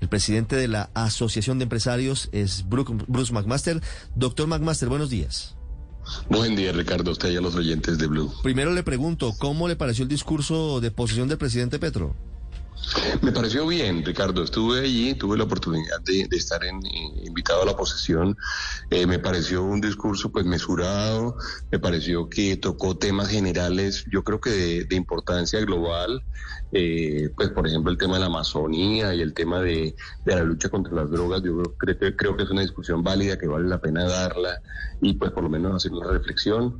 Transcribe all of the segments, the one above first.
El presidente de la Asociación de Empresarios es Bruce McMaster. Doctor McMaster, buenos días. Buen día, Ricardo, usted y a los oyentes de Blue. Primero le pregunto, ¿cómo le pareció el discurso de posición del presidente Petro? Me pareció bien, Ricardo. Estuve allí, tuve la oportunidad de, estar en, eh, invitado a la posesión. Eh, me pareció un discurso pues mesurado, me pareció que tocó temas generales, yo creo que de, importancia global, eh, pues por ejemplo el tema de la Amazonía y el tema de, la lucha contra las drogas. Yo creo, creo, que es una discusión válida que vale la pena darla y pues por lo menos hacer una reflexión.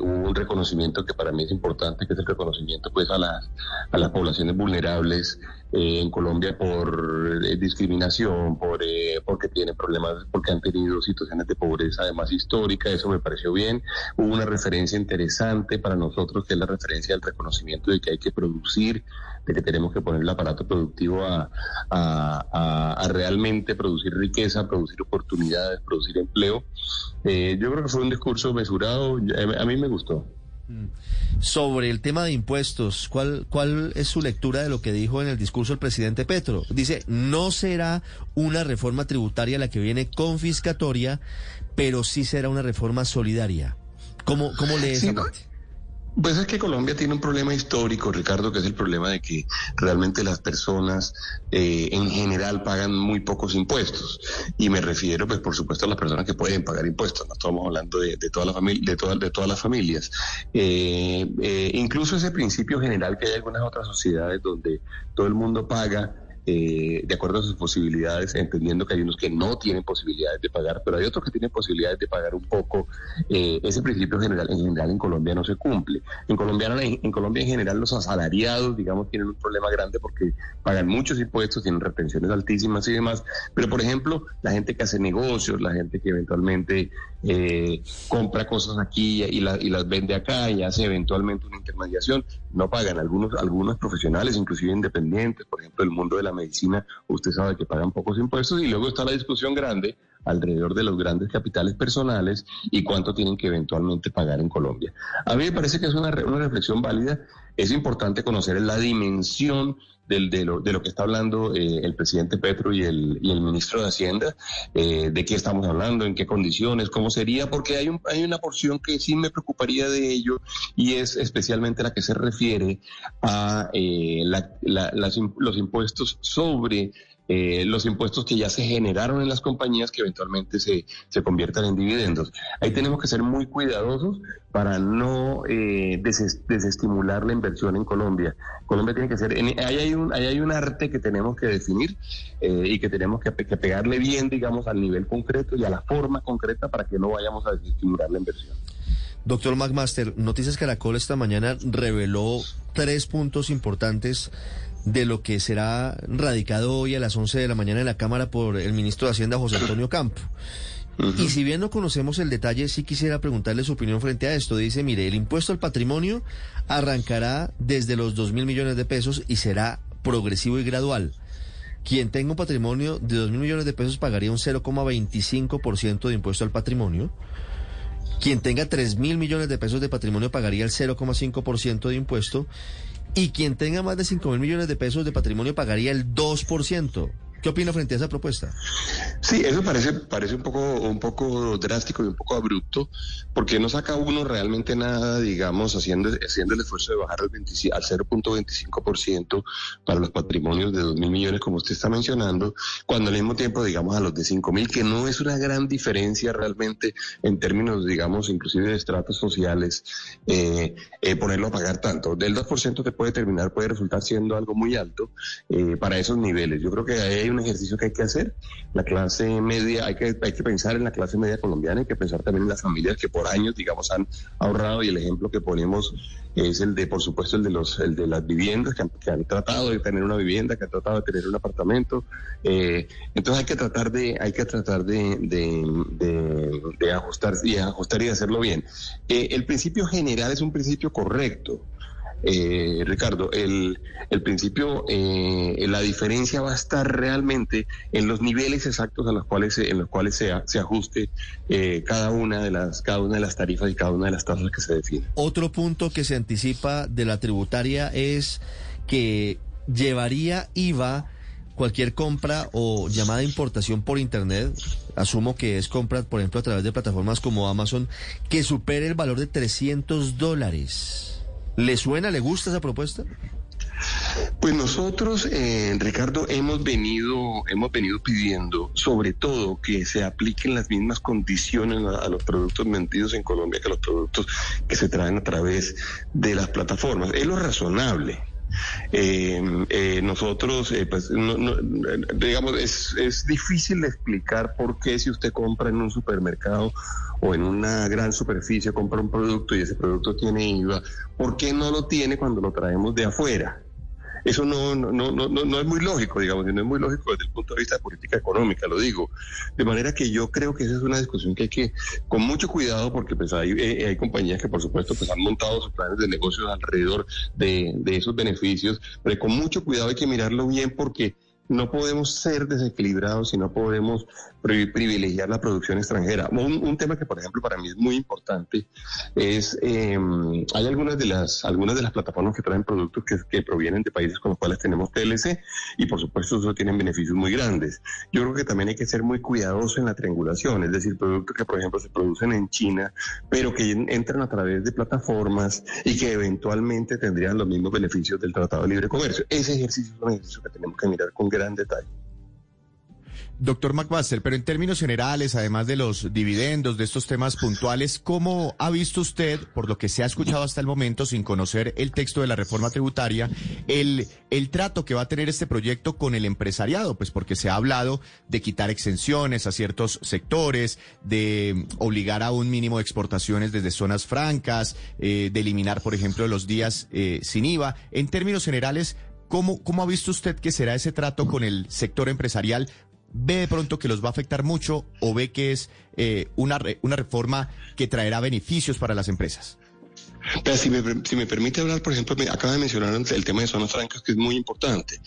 hubo un reconocimiento que para mí es importante, que es el reconocimiento pues a las, a las poblaciones vulnerables eh, en Colombia por eh, discriminación, por eh, porque tienen problemas, porque han tenido situaciones de pobreza además histórica, eso me pareció bien. Hubo una referencia interesante para nosotros, que es la referencia al reconocimiento de que hay que producir, de que tenemos que poner el aparato productivo a, a, realmente producir riqueza, producir oportunidades, producir empleo. yo creo que fue un discurso mesurado, a mí me gustó. Mm. Sobre el tema de impuestos, ¿cuál, ¿cuál es su lectura de lo que dijo en el discurso el presidente Petro? Dice, no será una reforma tributaria la que viene confiscatoria, pero sí será una reforma solidaria. ¿Cómo, cómo lee esa parte? Pues es que Colombia tiene un problema histórico, Ricardo, que es el problema de que realmente las personas eh, en general pagan muy pocos impuestos. Y me refiero, pues, por supuesto, a las personas que pueden pagar impuestos. No estamos hablando de, toda la familia, de, todas de todas las familias. Eh, eh, incluso ese principio general que hay algunas otras sociedades donde todo el mundo paga eh, de acuerdo a sus posibilidades, entendiendo que hay unos que no tienen posibilidades de pagar, pero hay otros que tienen posibilidades de pagar un poco. Eh, ese principio general en general en Colombia no se cumple. En Colombia, en, Colombia en general los asalariados, digamos, tienen un problema grande porque pagan muchos impuestos, tienen retenciones altísimas y demás. Pero, por ejemplo, la gente que hace negocios, la gente que eventualmente eh, compra cosas aquí y, y las vende acá y hace eventualmente una intermediación, no pagan. Algunos, algunos profesionales, inclusive independientes, por ejemplo, el mundo de la medicina, usted sabe que pagan pocos impuestos y luego está la discusión grande alrededor de los grandes capitales personales y cuánto tienen que eventualmente pagar en Colombia. A mí me parece que es una, una reflexión válida. Es importante conocer la dimensión del, de, lo, de, lo, que está hablando eh, el presidente Petro y el, ministro de Hacienda, eh, de qué estamos hablando, en qué condiciones, cómo sería, porque hay, un, hay una porción que sí me preocuparía de ello y es especialmente la que se refiere a eh, los impuestos sobre eh, los impuestos que ya se generaron en las compañías que eventualmente se, se conviertan en dividendos. Ahí tenemos que ser muy cuidadosos para no eh, desestimular la inversión en Colombia. Colombia tiene que ser, ahí hay un, ahí hay un arte que tenemos que definir eh, y que tenemos que, que, pegarle bien, digamos, al nivel concreto y a la forma concreta para que no vayamos a desestimular la inversión. Doctor McMaster, Noticias Caracol esta mañana reveló tres puntos importantes de lo que será radicado hoy a las 11 de la mañana en la Cámara por el ministro de Hacienda, José Antonio Campo. Y si bien no conocemos el detalle, sí quisiera preguntarle su opinión frente a esto. Dice, mire, el impuesto al patrimonio arrancará desde los 2 mil millones de pesos y será progresivo y gradual. Quien tenga un patrimonio de 2 mil millones de pesos pagaría un 0,25% de impuesto al patrimonio. Quien tenga 3 mil millones de pesos de patrimonio pagaría el 0,5% de impuesto y quien tenga más de 5 mil millones de pesos de patrimonio pagaría el 2%. ¿Qué opina frente a esa propuesta? Sí, eso parece, parece un, poco, un poco drástico y un poco abrupto, porque no saca uno realmente nada, digamos, haciendo, haciendo el esfuerzo de bajar al, al 0.25% para los patrimonios de 2 mil millones, como usted está mencionando, cuando al mismo tiempo, digamos, a los de 5 mil, que no es una gran diferencia realmente en términos, digamos, inclusive de estratos sociales, eh, eh, ponerlo a pagar tanto. Del 2% que puede terminar puede resultar siendo algo muy alto eh, para esos niveles. Yo creo que hay un ejercicio que hay que hacer. La clase media, hay que, hay que pensar en la clase media colombiana, hay que pensar también en las familias que por años, digamos, han ahorrado y el ejemplo que ponemos es el de, por supuesto, el de los, el de las viviendas que han, tratado de tener una vivienda, que han tratado de tener un apartamento. Eh, entonces hay que tratar de, hay que tratar de, de, ajustar y ajustar y hacerlo bien. Eh, el principio general es un principio correcto eh, Ricardo, el, el principio, eh, la diferencia va a estar realmente en los niveles exactos en los cuales, en los cuales se, ajuste eh, cada, una de las, cada una de las tarifas y cada una de las tasas que se definen. Otro punto que se anticipa de la tributaria es que llevaría IVA cualquier compra o llamada importación por Internet, asumo que es compra, por ejemplo, a través de plataformas como Amazon, que supere el valor de 300 dólares. ¿Le suena, le gusta esa propuesta? Pues nosotros, eh, Ricardo, hemos venido, hemos venido pidiendo, sobre todo, que se apliquen las mismas condiciones a, los productos vendidos en Colombia que a los productos que se traen a través de las plataformas. Es lo razonable. Eh, eh, nosotros, pues, digamos, es, es difícil explicar por qué si usted compra en un supermercado o en una gran superficie, compra un producto y ese producto tiene IVA, ¿por qué no lo tiene cuando lo traemos de afuera? Eso no, no, no, no, no es muy lógico, digamos, no es muy lógico desde el punto de vista de política económica, lo digo. De manera que yo creo que esa es una discusión que hay que, con mucho cuidado, porque pues hay, eh, hay compañías que por supuesto pues han montado sus planes de negocios alrededor de, de esos beneficios, pero con mucho cuidado hay que mirarlo bien porque no podemos ser desequilibrados y no podemos privilegiar la producción extranjera. Un, tema que, por ejemplo, para mí es muy importante es, em, hay algunas de las algunas de las plataformas que traen productos que, provienen de países con los cuales tenemos TLC y, por supuesto, eso tienen beneficios muy grandes. Yo creo que también hay que ser muy cuidadoso en la triangulación, es decir, productos que, por ejemplo, se producen en China, pero que entran a través de plataformas y que eventualmente tendrían los mismos beneficios del Tratado de Libre Comercio. Ese ejercicio es un ejercicio que tenemos que mirar con gran detalle. Doctor McMaster, pero en términos generales, además de los dividendos, de estos temas puntuales, ¿cómo ha visto usted, por lo que se ha escuchado hasta el momento, sin conocer el texto de la reforma tributaria, el, el trato que va a tener este proyecto con el empresariado? Pues porque se ha hablado de quitar exenciones a ciertos sectores, de obligar a un mínimo de exportaciones desde zonas francas, eh, de eliminar, por ejemplo, los días eh, sin IVA. En términos generales, ¿Cómo, ¿Cómo ha visto usted que será ese trato con el sector empresarial? ¿Ve de pronto que los va a afectar mucho o ve que es eh, una, una reforma que traerá beneficios para las empresas? Pero si me, si me permite hablar, por ejemplo, acaba de mencionar el tema de zonas francas, que es muy importante.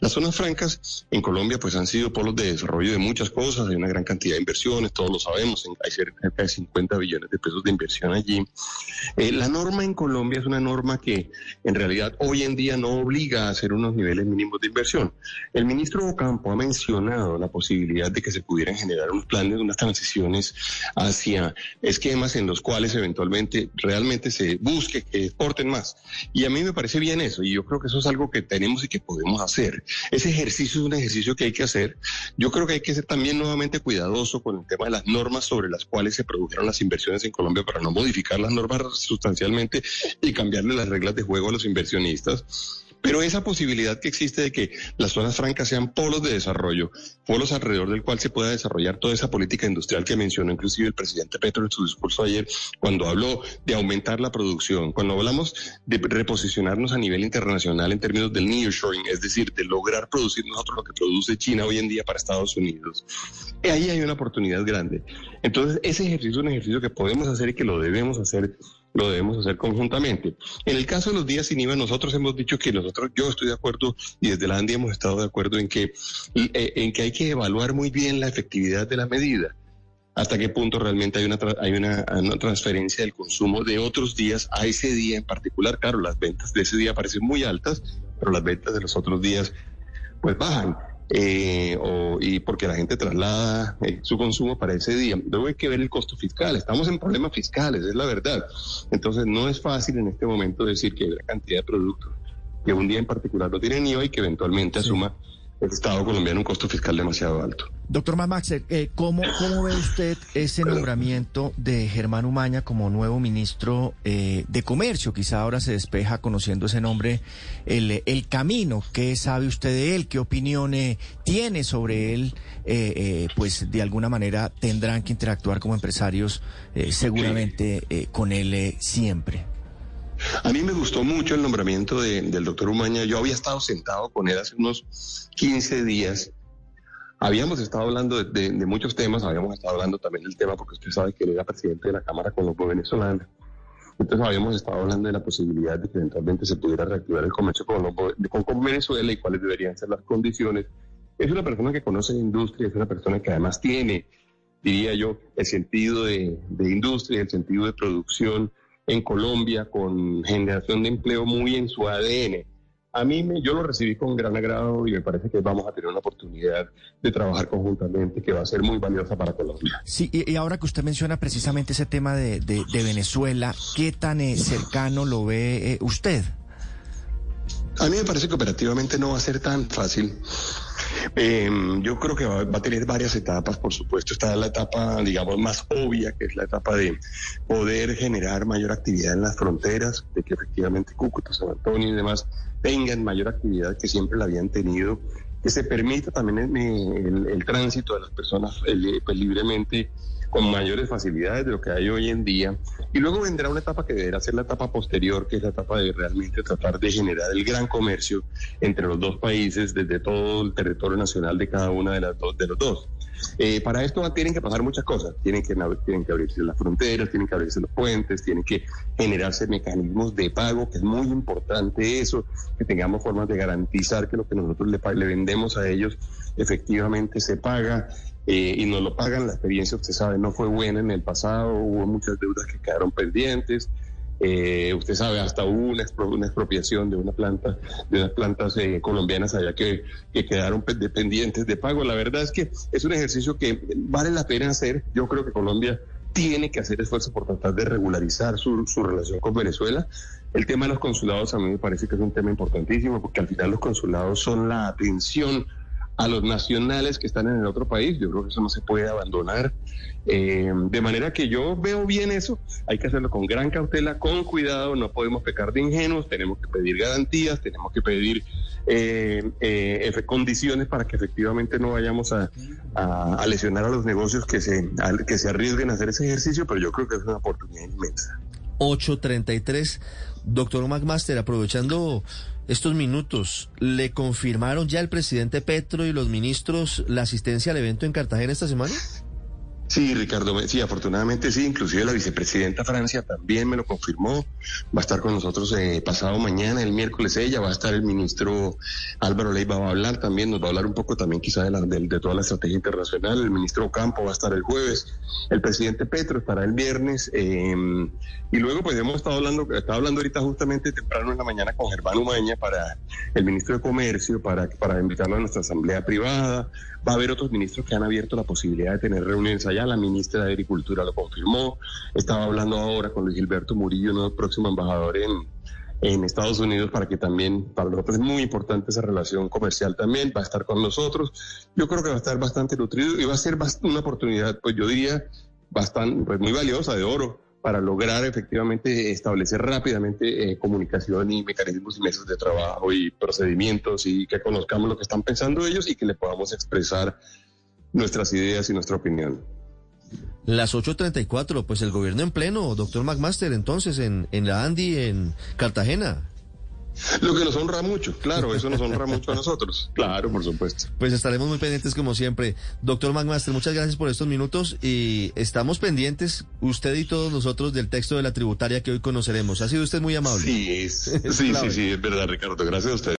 Las zonas francas en Colombia pues han sido polos de desarrollo de muchas cosas, hay una gran cantidad de inversiones, todos lo sabemos, hay cerca de 50 billones de pesos de inversión allí. Eh, la norma en Colombia es una norma que en realidad hoy en día no obliga a hacer unos niveles mínimos de inversión. El ministro Ocampo ha mencionado la posibilidad de que se pudieran generar unos planes, unas transiciones hacia esquemas en los cuales eventualmente realmente se busque que exporten más. Y a mí me parece bien eso, y yo creo que eso es algo que tenemos y que podemos hacer. Ese ejercicio es un ejercicio que hay que hacer. Yo creo que hay que ser también nuevamente cuidadoso con el tema de las normas sobre las cuales se produjeron las inversiones en Colombia para no modificar las normas sustancialmente y cambiarle las reglas de juego a los inversionistas pero esa posibilidad que existe de que las zonas francas sean polos de desarrollo, polos alrededor del cual se pueda desarrollar toda esa política industrial que mencionó inclusive el presidente Petro en su discurso ayer, cuando habló de aumentar la producción, cuando hablamos de reposicionarnos a nivel internacional en términos del nearshoring, es decir, de lograr producir nosotros lo que produce China hoy en día para Estados Unidos. Ahí hay una oportunidad grande. Entonces, ese ejercicio es un ejercicio que podemos hacer y que lo debemos hacer lo debemos hacer conjuntamente. En el caso de los días sin IVA, nosotros hemos dicho que nosotros, yo estoy de acuerdo y desde la ANDI hemos estado de acuerdo en que, eh, en que hay que evaluar muy bien la efectividad de la medida. Hasta qué punto realmente hay una, hay una, una transferencia del consumo de otros días a ese día en particular. Claro, las ventas de ese día parecen muy altas, pero las ventas de los otros días pues bajan eh, o, y porque la gente traslada eh, su consumo para ese día. Luego hay que ver el costo fiscal. Estamos en problemas fiscales, es la verdad. Entonces no es fácil en este momento decir que hay una cantidad de productos que un día en particular no tienen IVA y que eventualmente asuma el Estado colombiano un costo fiscal demasiado alto. Doctor Max, eh, ¿cómo, ¿cómo, ve usted ese nombramiento de Germán Umaña como nuevo ministro eh, de Comercio? Quizá ahora se despeja conociendo ese nombre el, el camino. ¿Qué sabe usted de él? ¿Qué opinión tiene sobre él? Eh, pues de alguna manera tendrán que interactuar como empresarios seguramente con él siempre. A mí me gustó mucho el nombramiento del doctor Umaña. Yo había estado sentado con él hace unos 15 días. Habíamos estado hablando de, muchos temas, habíamos estado hablando también del tema, porque usted sabe que él era presidente de la Cámara Colombo Venezolana. Entonces habíamos estado hablando de la posibilidad de que eventualmente se pudiera reactivar el comercio con, con Venezuela y cuáles deberían ser las condiciones. Es una persona que conoce la industria, es una persona que además tiene, diría yo, el sentido de, de industria, el sentido de producción, en Colombia con generación de empleo muy en su ADN. a mí me, yo lo recibí con gran agrado y me parece que vamos a tener una oportunidad de trabajar conjuntamente que va a ser muy valiosa para Colombia. Sí, y, ahora que usted menciona precisamente ese tema de, de, Venezuela, ¿qué tan eh, cercano lo ve eh, usted? A mí me parece que operativamente no va a ser tan fácil. Em, yo creo que va, a tener varias etapas, por supuesto. Está la etapa, digamos, más obvia, que es la etapa de poder generar mayor actividad en las fronteras, de que efectivamente Cúcuta, San Antonio y demás tengan mayor actividad que siempre la habían tenido, que se permita también el, tránsito de las personas pues, libremente con mayores facilidades de lo que hay hoy en día. Y luego vendrá una etapa que deberá ser la etapa posterior, que es la etapa de realmente tratar de generar el gran comercio entre los dos países desde todo el territorio nacional de cada una de las dos de los dos. Eh, para esto tienen que pasar muchas cosas. Tienen que, tienen que abrirse las fronteras, tienen que abrirse los puentes, tienen que generarse mecanismos de pago, que es muy importante eso, que tengamos formas de garantizar que lo que nosotros le, le vendemos a ellos efectivamente se paga. Eh, y nos lo pagan. La experiencia, usted sabe, no fue buena en el pasado, hubo muchas deudas que quedaron pendientes. Eh, usted sabe, hasta hubo una, expropiación de una planta, de unas plantas eh, colombianas allá que, que quedaron dependientes de pago. La verdad es que es un ejercicio que vale la pena hacer. Yo creo que Colombia tiene que hacer esfuerzo por tratar de regularizar su, su, relación con Venezuela. El tema de los consulados a mí me parece que es un tema importantísimo porque al final los consulados son la atención a los nacionales que están en el otro país. Yo creo que eso no se puede abandonar. Eh, de manera que yo veo bien eso. Hay que hacerlo con gran cautela, con cuidado. No podemos pecar de ingenuos. Tenemos que pedir garantías, tenemos que pedir eh, eh, condiciones para que efectivamente no vayamos a, lesionar a los negocios que se, que se arriesguen a hacer ese ejercicio. Pero yo creo que es una oportunidad inmensa. 833. Doctor McMaster, aprovechando estos minutos, ¿le confirmaron ya el presidente Petro y los ministros la asistencia al evento en Cartagena esta semana? Sí, Ricardo, sí, afortunadamente sí, inclusive la vicepresidenta Francia también me lo confirmó, va a estar con nosotros eh, pasado mañana, el miércoles ella, va a estar el ministro Álvaro Leiva, va a hablar también, nos va a hablar un poco también quizá de, la, de, toda la estrategia internacional, el ministro Campo va a estar el jueves, el presidente Petro estará el viernes, eh, y luego pues hemos estado hablando, estaba hablando ahorita justamente temprano en la mañana con Germán Umaña para el ministro de Comercio, para, para invitarlo a nuestra asamblea privada, va a haber otros ministros que han abierto la posibilidad de tener reuniones allá, la ministra de Agricultura lo confirmó. Estaba hablando ahora con Luis Gilberto Murillo, nuevo próximo embajador en, en Estados Unidos para que también, para nosotros es muy importante esa relación comercial también, va a estar con nosotros. Yo creo que va a estar bastante nutrido y va a ser una oportunidad, pues yo diría, bastante, pues muy valiosa, de oro, para lograr efectivamente establecer rápidamente eh, comunicación y mecanismos y mesas de trabajo y procedimientos y que conozcamos lo que están pensando ellos y que le podamos expresar nuestras ideas y nuestra opinión. Las 8.34, pues el gobierno en pleno, doctor McMaster, entonces en, en la Andy, en Cartagena. Lo que nos honra mucho, claro, eso nos honra mucho a nosotros. Claro, por supuesto. Pues estaremos muy pendientes como siempre. Doctor McMaster, muchas gracias por estos minutos y estamos pendientes, usted y todos nosotros, del texto de la tributaria que hoy conoceremos. Ha sido usted muy amable. Sí, sí, sí, sí, es verdad, Ricardo. Gracias a usted.